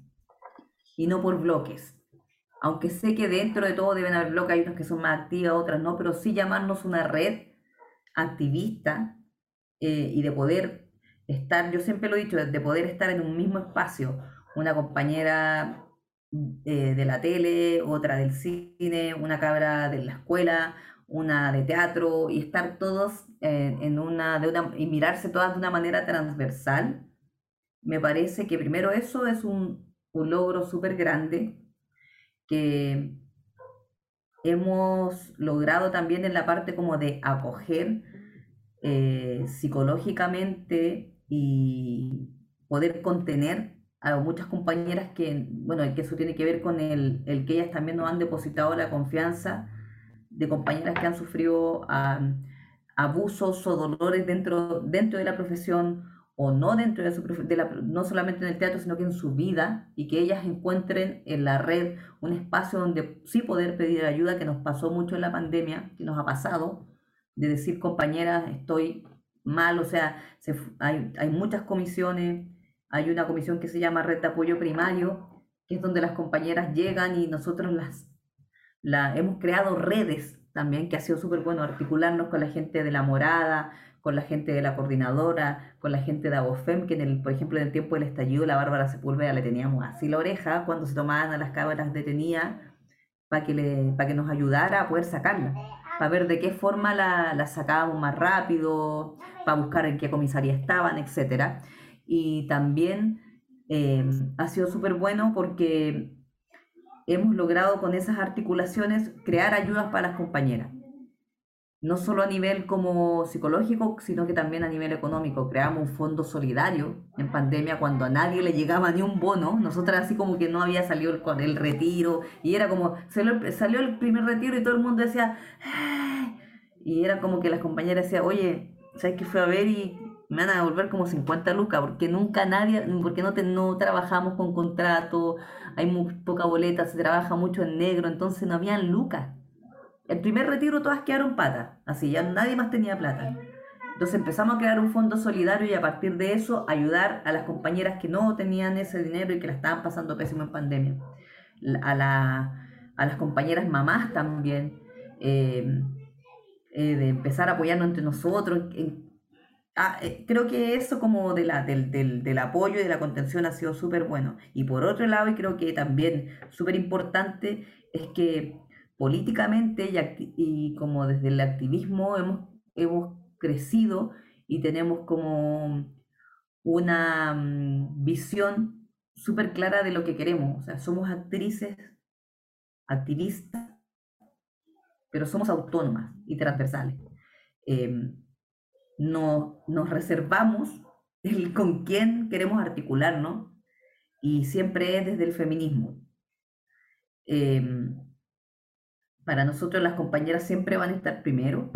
y no por bloques aunque sé que dentro de todo deben haber bloques, hay unas que son más activas, otras no, pero sí llamarnos una red activista eh, y de poder estar, yo siempre lo he dicho, de poder estar en un mismo espacio, una compañera eh, de la tele, otra del cine, una cabra de la escuela, una de teatro, y estar todos eh, en una, de una, y mirarse todas de una manera transversal, me parece que primero eso es un, un logro súper grande que hemos logrado también en la parte como de acoger eh, psicológicamente y poder contener a muchas compañeras que, bueno, que eso tiene que ver con el, el que ellas también nos han depositado la confianza de compañeras que han sufrido abusos o dolores dentro, dentro de la profesión o no dentro de, su, no solamente en el teatro, sino que en su vida, y que ellas encuentren en la red un espacio donde sí poder pedir ayuda, que nos pasó mucho en la pandemia, que nos ha pasado, de decir, compañeras, estoy mal, o sea, hay, hay muchas comisiones, hay una comisión que se llama Red de Apoyo Primario, que es donde las compañeras llegan y nosotros las la, hemos creado redes también, que ha sido súper bueno articularnos con la gente de la morada, con la gente de la coordinadora, con la gente de Abofem, que en el, por ejemplo en el tiempo del estallido la Bárbara Sepúlveda le teníamos así la oreja cuando se tomaban a las cabras detenidas para que, que nos ayudara a poder sacarla, para ver de qué forma la, la sacábamos más rápido, para buscar en qué comisaría estaban, etc. Y también eh, ha sido súper bueno porque hemos logrado con esas articulaciones crear ayudas para las compañeras no solo a nivel como psicológico, sino que también a nivel económico. Creamos un fondo solidario en pandemia cuando a nadie le llegaba ni un bono. Nosotras así como que no había salido el, el retiro y era como, salió, salió el primer retiro y todo el mundo decía, y era como que las compañeras decían, oye, ¿sabes qué fue a ver y me van a devolver como 50 lucas? Porque nunca nadie, porque no, te, no trabajamos con contrato, hay muy poca boleta, se trabaja mucho en negro, entonces no habían lucas. El primer retiro todas quedaron patas, así ya nadie más tenía plata. Entonces empezamos a crear un fondo solidario y a partir de eso ayudar a las compañeras que no tenían ese dinero y que la estaban pasando pésimo en pandemia. A, la, a las compañeras mamás también, eh, eh, de empezar a apoyarnos entre nosotros. Ah, eh, creo que eso como de la, del, del, del apoyo y de la contención ha sido súper bueno. Y por otro lado, y creo que también súper importante, es que políticamente y, como desde el activismo hemos, hemos crecido y tenemos como una mm, visión súper clara de lo que queremos. O sea, somos actrices, activistas, pero somos autónomas y transversales. Em, no, nos reservamos el con quién queremos articularnos y siempre es desde el feminismo. Em, para nosotros las compañeras siempre van a estar primero.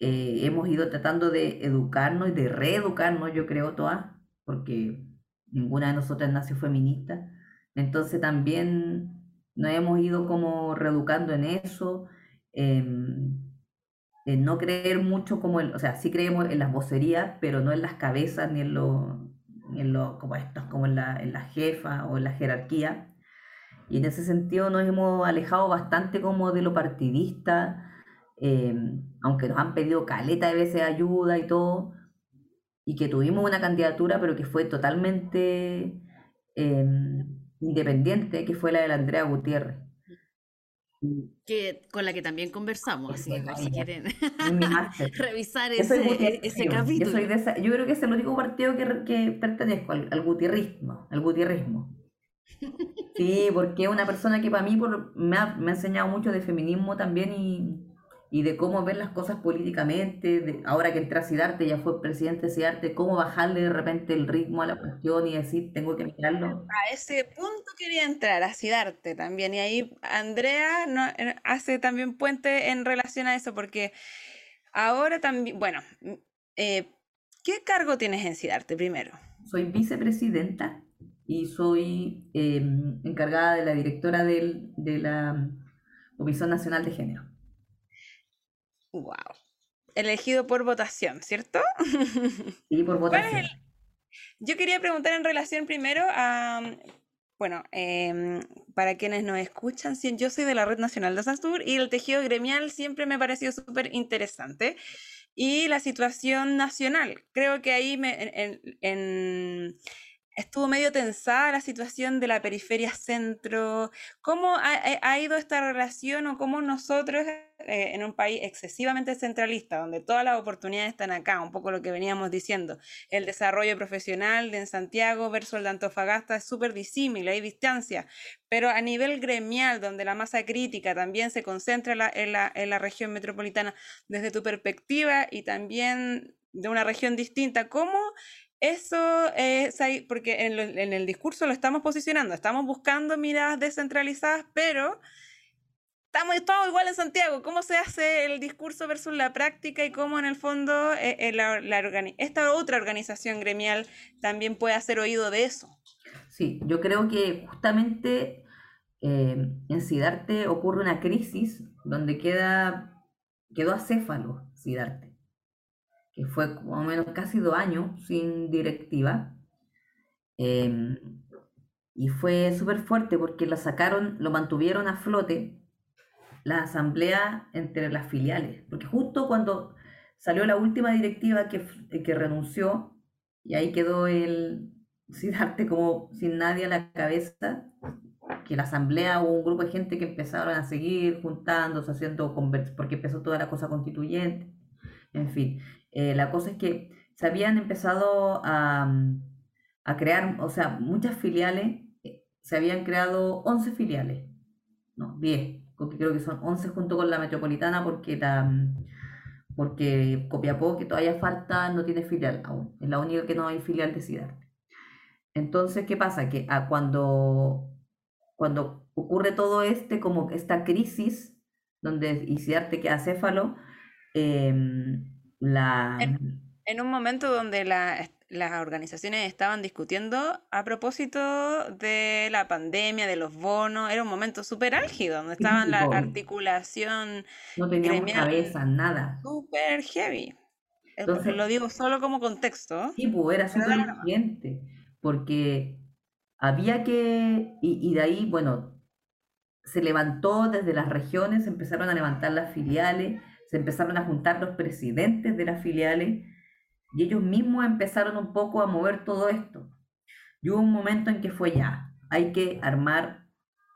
Eh, hemos ido tratando de educarnos y de reeducarnos, yo creo, todas, porque ninguna de nosotras nació feminista. Entonces también nos hemos ido como reeducando en eso, en no creer mucho como el, o sea, sí creemos en las vocerías, pero no en las cabezas ni en lo, en lo como estos, como en la, en la jefa o en la jerarquía. Y en ese sentido nos hemos alejado bastante como de lo partidista, em, aunque nos han pedido caleta de veces ayuda y todo, y que tuvimos una candidatura, pero que fue totalmente em, independiente, que fue la de la Andrea Gutiérrez. que, con la que también conversamos, así que si quieren revisar ese, ese capítulo. Yo, yo, creo que es el único partido que, que pertenezco, al, al gutierrismo, al gutierrismo. Sí, porque es una persona que para mí por, me, ha, me ha enseñado mucho de feminismo también y, y de cómo ver las cosas políticamente, de, ahora que entra Sidarte, ya fue presidente de Sidarte, cómo bajarle de repente el ritmo a la cuestión y decir, tengo que mirarlo. A ese punto quería entrar, a Sidarte también, y ahí Andrea no, eh, hace también puente en relación a eso, porque ahora también, bueno, eh, ¿qué cargo tienes en Sidarte primero? Soy vicepresidenta y soy eh, encargada de la directora del, de la Comisión Nacional de Género. Wow. Elegido por votación, ¿cierto? Sí, por votación. Yo quería preguntar en relación primero a, bueno, em, para quienes nos escuchan, yo soy de la Red Nacional de Asasur y el tejido gremial siempre me ha parecido súper interesante. Y la situación nacional, creo que ahí me, en estuvo medio tensada la situación de la periferia centro. ¿Cómo ha, ido esta relación o cómo nosotros, eh, en un país excesivamente centralista, donde todas las oportunidades están acá, un poco lo que veníamos diciendo, el desarrollo profesional de en Santiago versus el de Antofagasta es súper disímil, hay distancia, pero a nivel gremial, donde la masa crítica también se concentra en la, en la región metropolitana, desde tu perspectiva y también de una región distinta, ¿cómo eso es ahí, porque en, el discurso lo estamos posicionando, estamos buscando miradas descentralizadas, pero estamos todos igual en Santiago. ¿Cómo se hace el discurso versus la práctica y cómo en el fondo eh, eh, esta otra organización gremial también puede hacer oído de eso? Sí, yo creo que justamente eh, en Sidarte ocurre una crisis donde queda, quedó acéfalo Sidarte que fue más menos casi dos años sin directiva. Em, y fue súper fuerte porque la sacaron, lo mantuvieron a flote la asamblea entre las filiales. Porque justo cuando salió la última directiva que, que renunció, y ahí quedó el darte como sin nadie a la cabeza, que la asamblea hubo un grupo de gente que empezaron a seguir juntándose, haciendo porque empezó toda la cosa constituyente, en fin. Eh, la cosa es que se habían empezado mm, a, crear, o sea, muchas filiales, eh, se habían creado 11 filiales, no, 10, porque creo que son 11 junto con la metropolitana, porque la, mm, porque Copiapó, que todavía falta, no tiene filial aún, es la única que no hay filial de Cidarte. Entonces, ¿qué pasa? Que ah, cuando, cuando ocurre todo este, como esta crisis, donde y Cidarte queda céfalo, eh, la... En, un momento donde las organizaciones estaban discutiendo a propósito de la pandemia, de los bonos, era un momento súper álgido, donde estaban la articulación no teníamos cabeza, nada. Súper heavy. Entonces, lo digo solo como contexto. Sí, pues era súper urgente, porque había que, y, y de ahí, bueno, se levantó desde las regiones, empezaron a levantar las filiales, se empezaron a juntar los presidentes de las filiales y ellos mismos empezaron un poco a mover todo esto. Y hubo un momento en que fue ya, hay que armar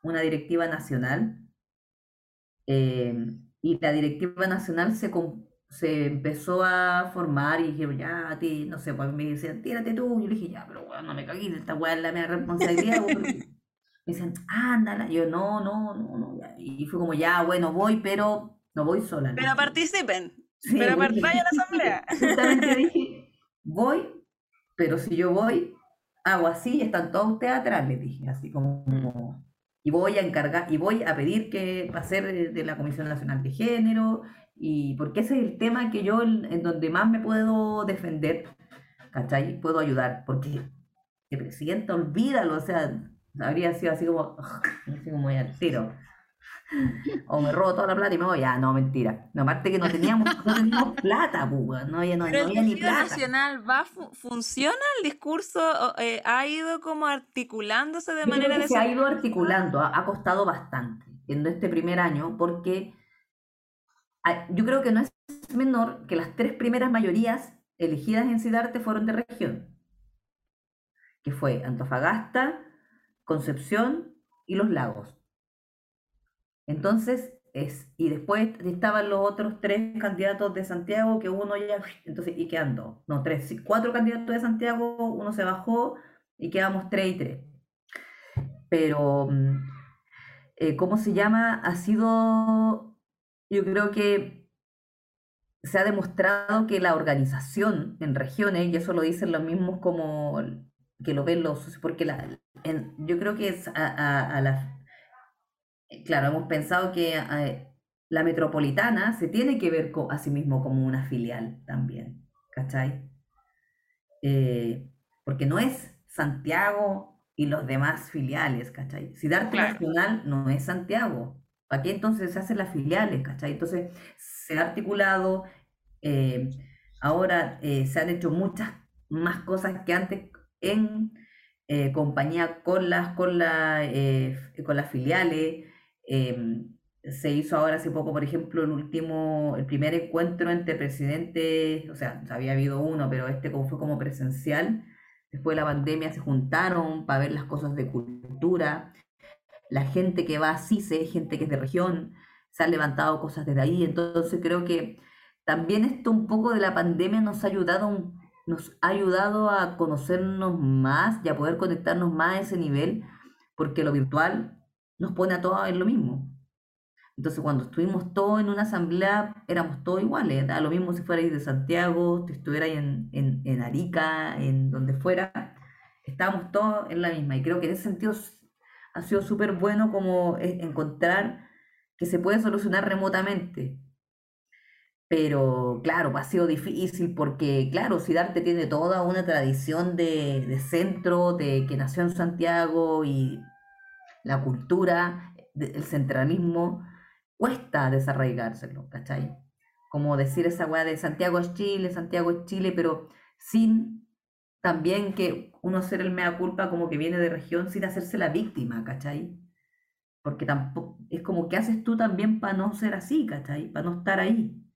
una directiva nacional eh, y la directiva nacional se, se empezó a formar y dijeron, ya, ti, no sé, pues me decían, tírate tú. Yo le dije, ya, pero bueno, no me cagué, esta weá es la mía responsabilidad. me decían, ándala. Yo, no, no, no, no. Y fue como, ya, bueno, voy, pero no voy sola. Pero participen. pero vayan a la asamblea. Justamente dije, voy, pero si yo voy, hago así, están todos ustedes atrás, les dije, así como, y voy a encargar, y voy a pedir que va a ser de la Comisión Nacional de Género, y porque ese es el tema que yo, en, donde más me puedo defender, ¿cachai? Puedo ayudar, porque el presidente, olvídalo, o sea, habría sido así como, así como al tiro o me robo toda la plata y me voy, ya, no, mentira. No, aparte que no teníamos, no teníamos plata, pues, no había, no, Pero había ni plata. nacional va, funciona el discurso, eh, ha ido como articulándose de manera... Que se ha ido articulando, ha, costado bastante en este primer año, porque yo creo que no es menor que las tres primeras mayorías elegidas en Cidarte fueron de región, que fue Antofagasta, Concepción y Los Lagos. Entonces, es, y después estaban los otros tres candidatos de Santiago, que uno ya, entonces, y quedan dos, no, tres, cuatro candidatos de Santiago, uno se bajó y quedamos tres y tres. Pero, mm, eh, ¿cómo se llama? Ha sido, yo creo que se ha demostrado que la organización en regiones, y eso lo dicen los mismos como que lo ven los porque la, yo creo que es a, a la claro, hemos pensado que eh, la metropolitana se tiene que ver a sí mismo como una filial también, ¿cachai? Eh, porque no es Santiago y los demás filiales, ¿cachai? Sidarte Nacional no es Santiago. ¿Para qué entonces se hacen las filiales, ¿cachai? Entonces se ha articulado, eh, ahora se han hecho muchas más cosas que antes en compañía con las, con, la, con las filiales, Em, se hizo ahora hace poco, por ejemplo, el último, el primer encuentro entre presidentes, o sea, había habido uno, pero este fue como presencial. Después de la pandemia se juntaron para ver las cosas de cultura. La gente que va a CICE, gente que es de región, se han levantado cosas desde ahí. Entonces creo que también esto un poco de la pandemia nos ha ayudado, nos ha ayudado a conocernos más y a poder conectarnos más a ese nivel, porque lo virtual nos pone a todos en lo mismo. Entonces, cuando estuvimos todos en una asamblea, éramos todos iguales. Da lo mismo si fuerais de Santiago, si estuvierais en, en, Arica, en donde fuera, estábamos todos en la misma. Y creo que en ese sentido ha sido súper bueno como encontrar que se puede solucionar remotamente. Pero claro, ha sido difícil porque, claro, Sidarte tiene toda una tradición de, de centro, de que nació en Santiago y la cultura, el centralismo, cuesta desarraigárselo, ¿cachai? Como decir esa weá de Santiago es Chile, Santiago es Chile, pero sin también que uno ser el mea culpa como que viene de región sin hacerse la víctima, ¿cachai? Porque tampoco, es como que haces tú también para no ser así, ¿cachai? Para no estar ahí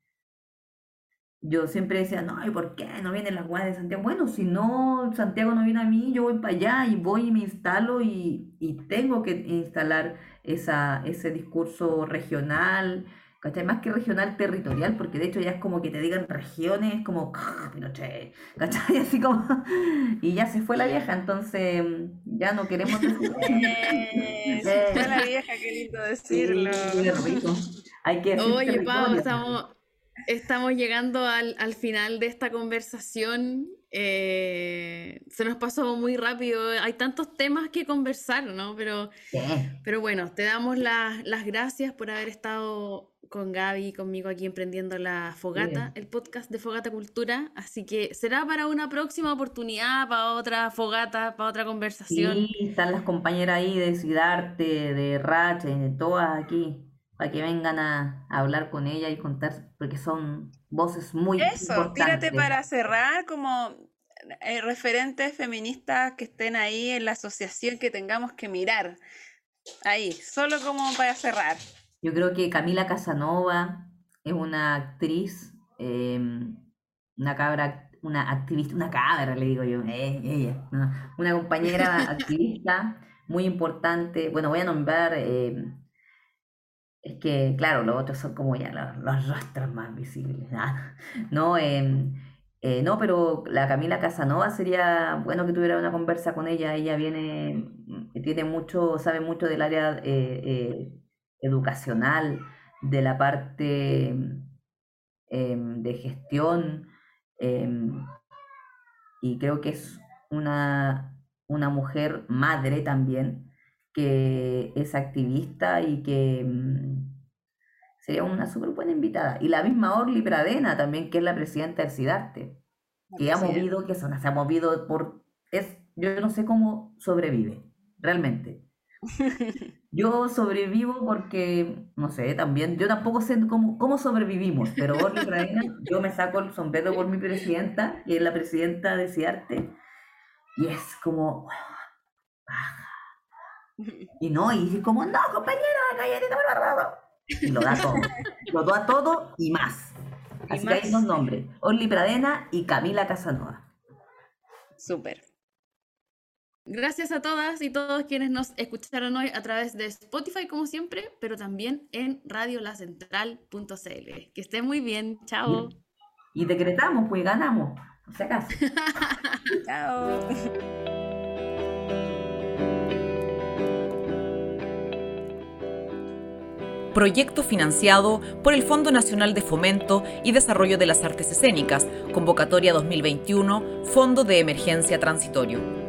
yo siempre decía, no, ¿y por qué no vienen las guayas de Santiago? Bueno, si no, Santiago no viene a mí, yo voy para allá y voy y me instalo y, y tengo que instalar esa, ese discurso regional, ¿cachai? Más que regional, territorial, porque de hecho ya es como que te digan regiones, como, Pinochet, ¿cachai? Así como, y ya se fue la vieja, entonces ya no queremos. Eh, se fue la vieja, qué lindo decirlo. Hay que Oye, Pau, estamos Estamos llegando al, final de esta conversación. Eh, se nos pasó muy rápido. Hay tantos temas que conversar, ¿no? Pero, pero bueno, te damos las gracias por haber estado con Gaby y conmigo aquí emprendiendo la Fogata, el podcast de Fogata Cultura. Así que será para una próxima oportunidad, para otra fogata, para otra conversación. Sí, están las compañeras ahí de Sidarte, de Rache, de todas aquí para que vengan a, hablar con ella y contar, porque son voces muy Eso, tírate para cerrar como eh, referentes feministas que estén ahí en la asociación que tengamos que mirar. Ahí, solo como para cerrar. Yo creo que Camila Casanova es una actriz, em, una cabra, una activista, una cabra, le digo yo, eh, ella, una compañera activista muy importante. Bueno, voy a nombrar em, es que, claro, los otros son como ya los, rostros más visibles. No, em, eh, no, pero la Camila Casanova sería bueno que tuviera una conversa con ella. Ella viene, mm, tiene mucho, sabe mucho del área eh, eh, educacional, de la parte em, de gestión, em, y creo que es una, una mujer madre también que es activista y que mm, sería una súper buena invitada. Y la misma Orly Pradena también, que es la presidenta del SIDARTE, que ha movido, que se ha movido por... Es, yo no sé cómo sobrevive, realmente. Yo sobrevivo porque, no sé, también, yo tampoco sé cómo, cómo sobrevivimos, pero Orly Pradena, yo me saco el sombrero por mi presidenta, y es la presidenta de SIDARTE, y es como, y no, y dice como, no, compañero, cállate, y lo da todo. lo da todo y más. Así que hay dos nombres, Orly Pradena y Camila Casanova. Súper. Gracias a todas y todos quienes nos escucharon hoy a través de Spotify, como siempre, pero también en radiolacentral.cl. Que estén muy bien. Chao. Y decretamos, pues ganamos. O sea, acaso. Chao. proyecto financiado por el Fondo Nacional de Fomento y Desarrollo de las Artes Escénicas, convocatoria 2021, Fondo de Emergencia Transitorio.